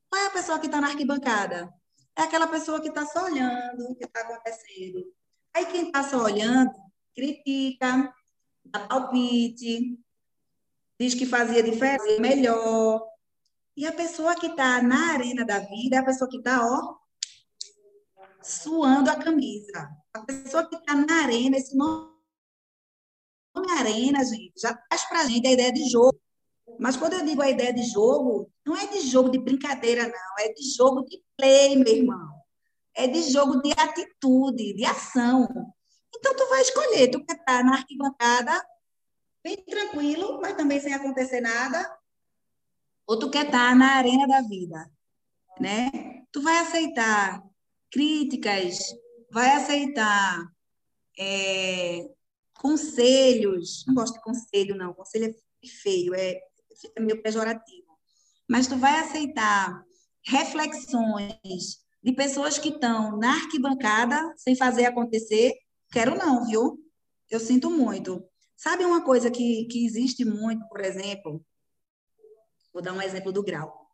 Qual é a pessoa que está na arquibancada? É aquela pessoa que está só olhando o que está acontecendo. Aí quem está só olhando, critica, dá palpite, diz que fazia diferente, melhor. E a pessoa que está na arena da vida é a pessoa que está, ó, suando a camisa. A pessoa que está na arena, esse nome arena, gente, já traz para a gente a ideia de jogo. Mas quando eu digo a ideia de jogo, não é de jogo de brincadeira, não. É de jogo de play, meu irmão é de jogo de atitude, de ação. Então, tu vai escolher, tu quer estar na arquibancada, bem tranquilo, mas também sem acontecer nada, ou tu quer estar na arena da vida, né? Tu vai aceitar críticas, vai aceitar é, conselhos, não gosto de conselho, não, conselho é feio, é, é meio pejorativo, mas tu vai aceitar reflexões, de pessoas que estão na arquibancada sem fazer acontecer, quero não, viu? Eu sinto muito. Sabe uma coisa que, que existe muito, por exemplo? Vou dar um exemplo do grau.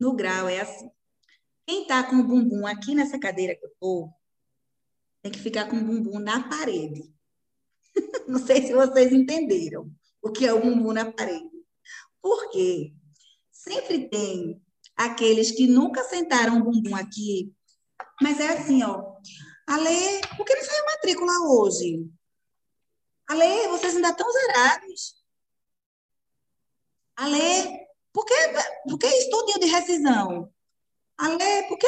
No grau é assim. Quem está com o bumbum aqui nessa cadeira que eu estou, tem que ficar com o bumbum na parede. Não sei se vocês entenderam o que é o bumbum na parede. Por quê? Sempre tem aqueles que nunca sentaram o bumbum aqui. Mas é assim, ó. Ale, por que não saiu matrícula hoje? Ale, vocês ainda estão zerados. Ale, por que, por que estudinho de rescisão? Ale, por que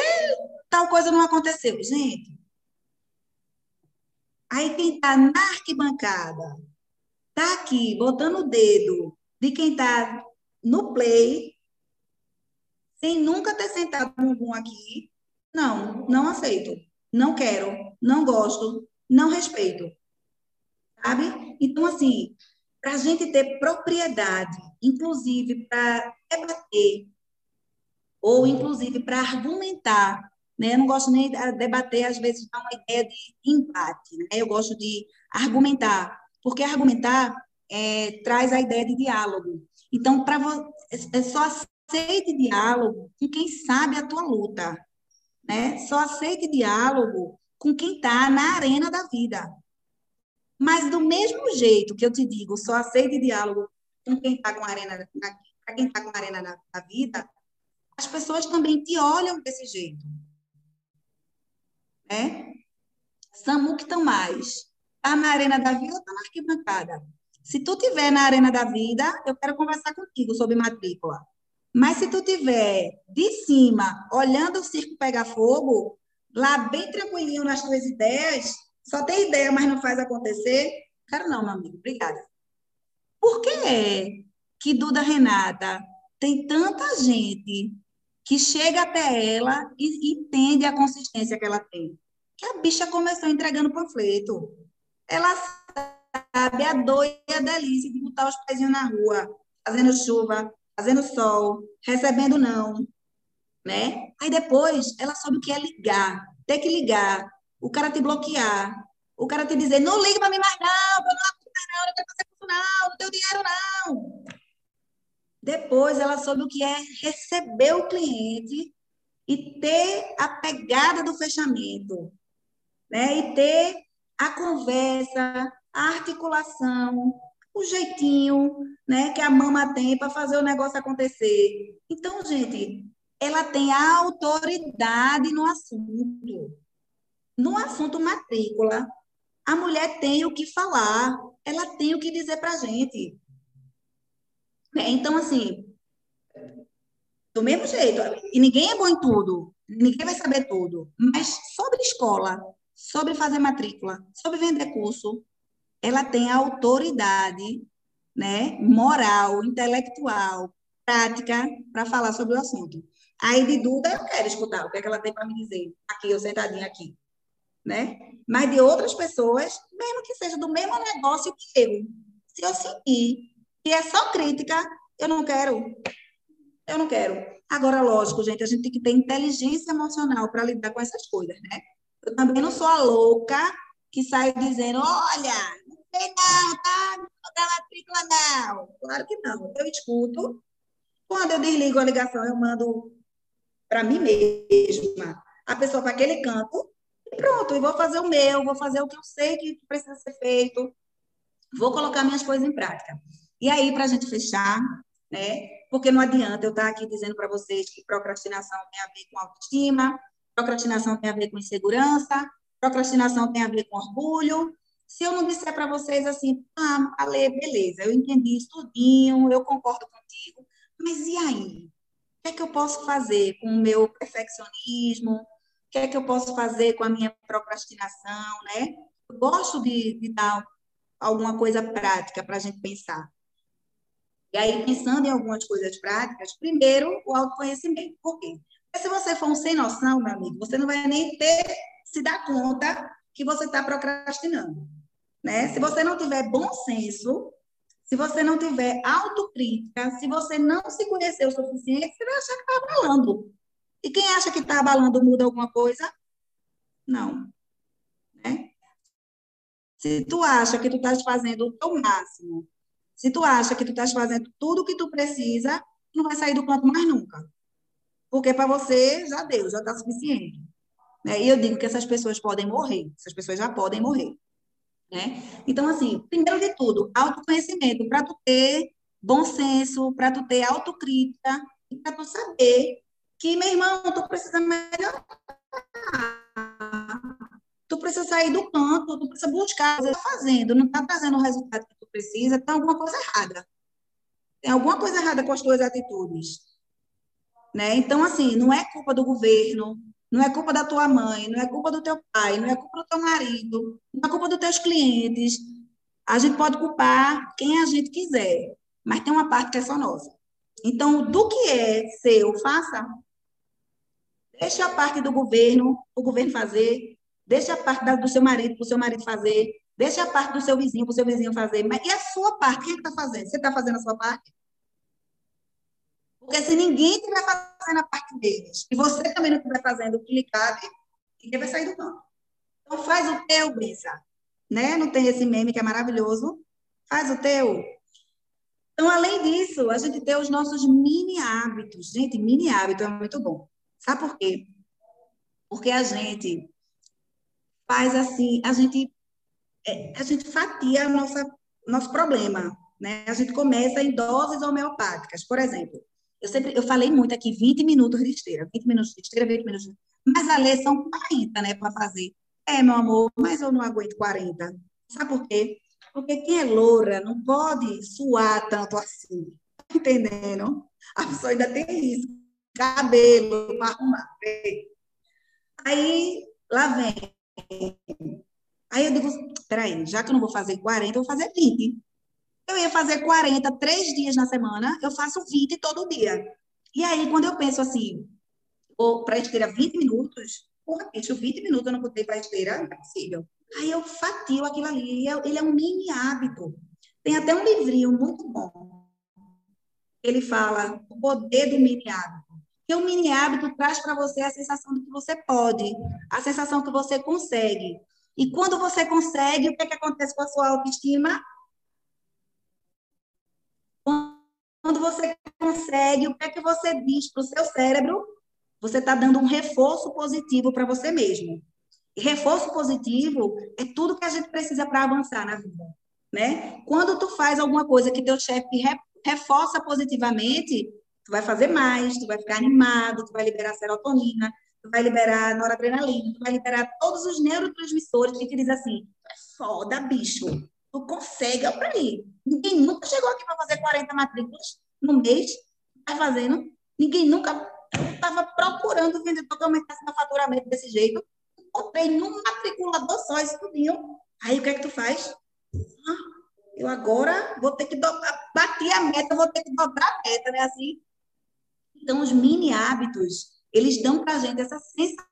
tal coisa não aconteceu? Gente, aí quem está na arquibancada, está aqui, botando o dedo de quem está no play, sem nunca ter sentado bumbum aqui, não, não aceito. Não quero, não gosto, não respeito. Sabe? Então, assim, para a gente ter propriedade, inclusive para debater, ou inclusive para argumentar, né? Eu não gosto nem de debater, às vezes dá uma ideia de empate, né? Eu gosto de argumentar, porque argumentar é, traz a ideia de diálogo. Então, para é só aceite diálogo com quem sabe a tua luta, né? Só aceite diálogo com quem está na arena da vida. Mas do mesmo jeito que eu te digo, só aceite diálogo com quem está com arena, para quem está com arena da, da vida, as pessoas também te olham desse jeito. Né? Samuque mais. Está na arena da vida está na arquibancada? Se tu tiver na arena da vida, eu quero conversar contigo sobre matrícula. Mas se tu tiver de cima, olhando o circo pegar fogo, lá bem tranquilinho nas tuas ideias, só tem ideia, mas não faz acontecer, quero não, meu amigo. Obrigada. Por que é que Duda Renata tem tanta gente que chega até ela e entende a consistência que ela tem? Que a bicha começou entregando panfleto. Ela sabe a doida a delícia de botar os pezinhos na rua, fazendo chuva, fazendo sol, recebendo não, né? Aí depois ela soube o que é ligar, ter que ligar, o cara te bloquear, o cara te dizer, não liga para mim mais não, eu não aguento não, não quero fazer não, não tenho dinheiro não. Depois ela soube o que é receber o cliente e ter a pegada do fechamento, né? E ter a conversa, a articulação, o jeitinho, né, que a mama tem para fazer o negócio acontecer. Então, gente, ela tem a autoridade no assunto. No assunto matrícula, a mulher tem o que falar, ela tem o que dizer para a gente. É, então, assim, do mesmo jeito, e ninguém é bom em tudo, ninguém vai saber tudo, mas sobre escola, sobre fazer matrícula, sobre vender curso, ela tem autoridade, né, moral, intelectual, prática para falar sobre o assunto. Aí de Duda eu quero escutar o que, é que ela tem para me dizer, aqui, eu sentadinha aqui, né? Mas de outras pessoas, mesmo que seja do mesmo negócio que eu, se eu sentir que é só crítica, eu não quero. Eu não quero. Agora, lógico, gente, a gente tem que ter inteligência emocional para lidar com essas coisas, né? Eu também não sou a louca que sai dizendo, olha, sei não, tá? Não dá matrícula, não. Claro que não. Eu escuto. Quando eu desligo a ligação, eu mando para mim mesma a pessoa para aquele canto pronto. E vou fazer o meu, vou fazer o que eu sei que precisa ser feito. Vou colocar minhas coisas em prática. E aí, para a gente fechar, né? Porque não adianta eu estar aqui dizendo para vocês que procrastinação tem a ver com autoestima, procrastinação tem a ver com insegurança, procrastinação tem a ver com orgulho, se eu não disser para vocês assim, ah, Ale, beleza, eu entendi isso tudinho, eu concordo contigo, mas e aí? O que é que eu posso fazer com o meu perfeccionismo? Que é que eu posso fazer com a minha procrastinação, né? Eu gosto de, de dar alguma coisa prática para a gente pensar. E aí, pensando em algumas coisas práticas, primeiro, o autoconhecimento. Por quê? Porque se você for um sem noção, meu amigo, você não vai nem ter se dar conta que você está procrastinando. Né? Se você não tiver bom senso, se você não tiver autocrítica, se você não se conhecer o suficiente, você vai achar que está abalando. E quem acha que está abalando muda alguma coisa? Não. Né? Se tu acha que tu estás fazendo o teu máximo, se tu acha que tu estás fazendo tudo o que tu precisa, não vai sair do canto mais nunca. Porque para você já deu, já está suficiente. Né? E eu digo que essas pessoas podem morrer, essas pessoas já podem morrer. Né? Então, assim, primeiro de tudo, autoconhecimento, para tu ter bom senso, para tu ter autocrítica para tu saber que, meu irmão, tu precisa melhorar. Tu precisa sair do canto, tu precisa buscar, você está fazendo, não está trazendo o resultado que tu precisa, tem alguma coisa errada. Tem alguma coisa errada com as tuas atitudes. Né? Então, assim, não é culpa do governo, não é culpa da tua mãe, não é culpa do teu pai, não é culpa do teu marido, não é culpa dos teus clientes. A gente pode culpar quem a gente quiser, mas tem uma parte que é só nossa. Então, do que é seu, faça. Deixa a parte do governo, o governo fazer. Deixa a parte do seu marido, para o seu marido fazer. Deixa a parte do seu vizinho, para o seu vizinho fazer. Mas e a sua parte? Quem é está fazendo? Você está fazendo a sua parte? Porque se ninguém estiver fazendo a parte deles, e você também não estiver fazendo o que lhe cabe, ninguém vai sair do campo. Então faz o teu, Brisa. Né? Não tem esse meme que é maravilhoso? Faz o teu. Então, além disso, a gente tem os nossos mini hábitos. Gente, mini hábito é muito bom. Sabe por quê? Porque a gente faz assim, a gente, é, a gente fatia nossa, nosso problema. Né? A gente começa em doses homeopáticas. Por exemplo, eu sempre eu falei muito aqui 20 minutos de esteira, 20 minutos de esteira, 20 minutos de... Mas a lei são 40, né, para fazer. É, meu amor, mas eu não aguento 40. Sabe por quê? Porque quem é loura não pode suar tanto assim. Tá entendendo? A pessoa ainda tem isso. Cabelo para arrumar. Aí, lá vem. Aí eu digo, peraí, já que eu não vou fazer 40, eu vou fazer 20. Eu ia fazer 40 três dias na semana, eu faço 20 todo dia. E aí, quando eu penso assim, para esteira 20 minutos, porra, bicho, 20 minutos eu não botei para esteira, não é possível. Aí eu fatio aquilo ali, ele é um mini hábito. Tem até um livrinho muito bom. Ele fala o poder do mini hábito. Que o mini hábito traz para você a sensação de que você pode, a sensação que você consegue. E quando você consegue, o que, é que acontece com a sua autoestima? Quando você consegue, o que é que você diz para o seu cérebro? Você está dando um reforço positivo para você mesmo. E reforço positivo é tudo que a gente precisa para avançar na vida, né? Quando tu faz alguma coisa que teu chefe reforça positivamente, tu vai fazer mais, tu vai ficar animado, tu vai liberar serotonina, tu vai liberar noradrenalina, tu vai liberar todos os neurotransmissores que diz assim, é foda, bicho, tu consegue, olha para aí. Ninguém nunca chegou aqui para fazer 40 matrículas no mês, tá fazendo. Ninguém nunca estava procurando vendedor que aumentasse meu faturamento desse jeito. Comprei num matriculador só, isso. Aí o que é que tu faz? Ah, eu agora vou ter que dobrar, bati a meta, vou ter que dobrar a meta, né? Assim. Então, os mini hábitos, eles dão para a gente essa sensação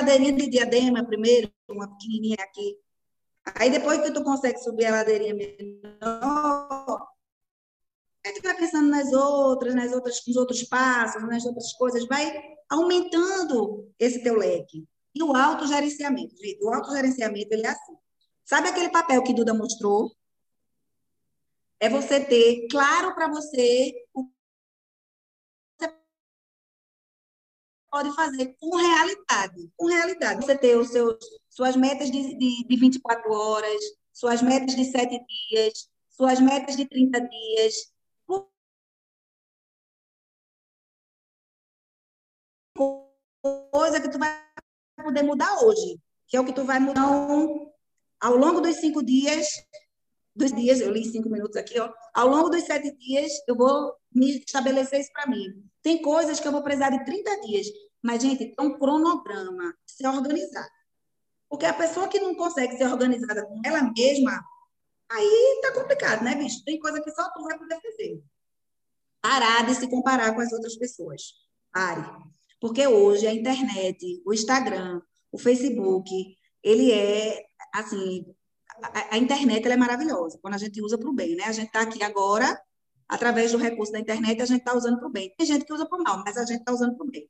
ladeirinha de diadema primeiro, uma pequenininha aqui. Aí depois que tu consegue subir a ladeirinha menor, aí tu vai pensando nas outras, nas outras, nos outros passos, nas outras coisas, vai aumentando esse teu leque. E o autogerenciamento, gente, o autogerenciamento, ele é assim. Sabe aquele papel que Duda mostrou? É você ter claro para você o pode fazer com realidade. Com realidade. Você ter os seus, suas metas de, de, de 24 horas, suas metas de 7 dias, suas metas de 30 dias. Coisa que tu vai poder mudar hoje, que é o que tu vai mudar ao longo dos cinco dias, dos dias, eu li cinco minutos aqui, ó, ao longo dos sete dias, eu vou me estabelecer isso para mim. Tem coisas que eu vou precisar de 30 dias, mas, gente, é um cronograma, se organizar. Porque a pessoa que não consegue ser organizada com ela mesma, aí tá complicado, né, bicho? Tem coisa que só tu vai poder fazer. Parar de se comparar com as outras pessoas. Pare. Porque hoje a internet, o Instagram, o Facebook, ele é, assim, a, internet é maravilhosa, quando a gente usa para o bem, né? A gente está aqui agora através do recurso da internet, a gente está usando para o bem. Tem gente que usa para o mal, mas a gente está usando para o bem.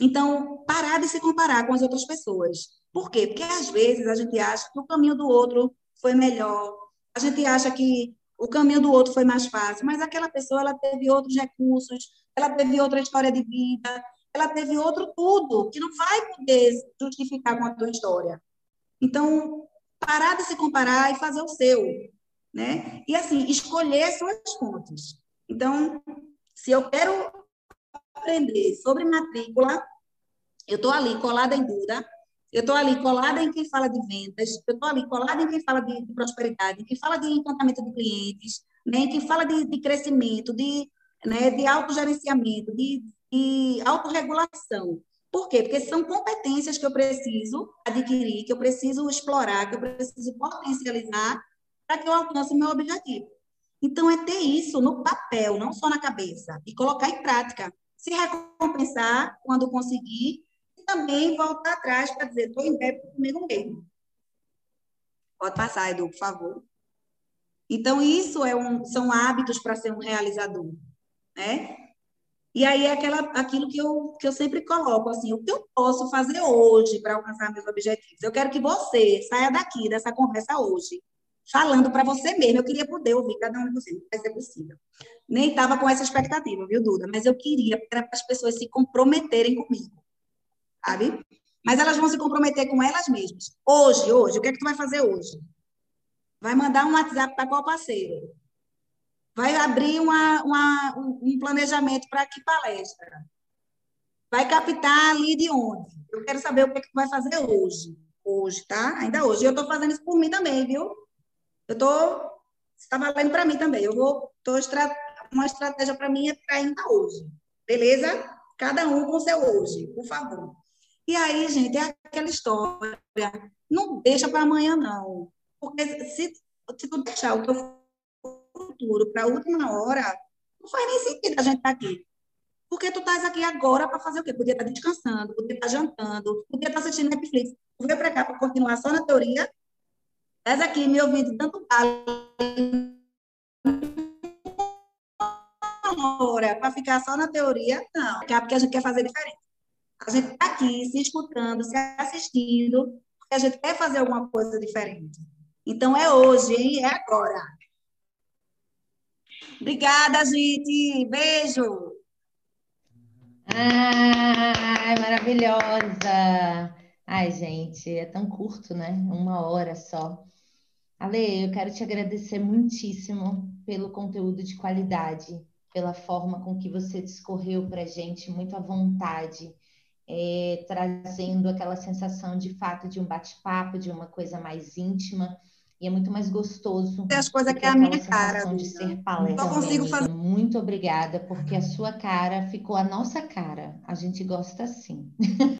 Então, parar de se comparar com as outras pessoas. Por quê? Porque às vezes a gente acha que o caminho do outro foi melhor, a gente acha que o caminho do outro foi mais fácil, mas aquela pessoa ela teve outros recursos, ela teve outra história de vida, ela teve outro tudo que não vai poder justificar com a tua história. Então, parar de se comparar e fazer o seu né? E assim, escolher suas fontes. Então, se eu quero aprender sobre matrícula, eu estou ali colada em Duda, eu estou ali colada em quem fala de vendas, eu estou ali colada em quem fala de, de, prosperidade, em quem fala de encantamento de clientes, né? em quem fala de, de crescimento, de, né? de autogerenciamento, de, de autorregulação. Por quê? Porque são competências que eu preciso adquirir, que eu preciso explorar, que eu preciso potencializar para que eu alcance o meu objetivo. Então, é ter isso no papel, não só na cabeça, e colocar em prática. Se recompensar quando conseguir, e também voltar atrás para dizer, estou em débito comigo mesmo. Pode passar, Edu, por favor. Então, isso é um, são hábitos para ser um realizador, né? E aí é aquela, aquilo que eu, que eu sempre coloco, assim, o que eu posso fazer hoje para alcançar meus objetivos? Eu quero que você saia daqui dessa conversa hoje, falando para você mesmo. Eu queria poder ouvir cada um de vocês, não vai ser possível. Nem estava com essa expectativa, viu, Duda? Mas eu queria para as pessoas se comprometerem comigo, sabe? Mas elas vão se comprometer com elas mesmas. Hoje, hoje, o que é que tu vai fazer hoje? Vai mandar um WhatsApp para qual parceiro? Vai abrir uma, uma um planejamento para que palestra? Vai captar ali de onde? Eu quero saber o que, é que vai fazer hoje. Hoje, tá? Ainda hoje. Eu estou fazendo isso por mim também, viu? Eu estou. Está valendo para mim também. Eu vou. Tô estra... Uma estratégia para mim é para ainda hoje. Beleza? Cada um com seu hoje, por favor. E aí, gente, é aquela história. Não deixa para amanhã, não. Porque se, se tu deixar o teu futuro para a última hora, não faz nem sentido a gente estar tá aqui. Porque tu estás aqui agora para fazer o quê? Podia estar tá descansando, podia estar tá jantando, podia estar assistindo Netflix. Tu veio para cá para continuar só na teoria. Estás aqui me ouvindo tanto hora para ficar só na teoria, não. É porque a gente quer fazer diferente. A gente está aqui se escutando, se assistindo, porque a gente quer fazer alguma coisa diferente. Então é hoje, hein? É agora. Obrigada, gente. Beijo. Ai, maravilhosa. Ai, gente, é tão curto, né? Uma hora só. Ale, eu quero te agradecer muitíssimo pelo conteúdo de qualidade, pela forma com que você discorreu para gente, muito à vontade, é, trazendo aquela sensação de fato de um bate-papo, de uma coisa mais íntima. E é muito mais gostoso. As coisas que é a minha cara. De ser palestra. Não consigo fazer. Muito obrigada, porque a sua cara ficou a nossa cara. A gente gosta assim.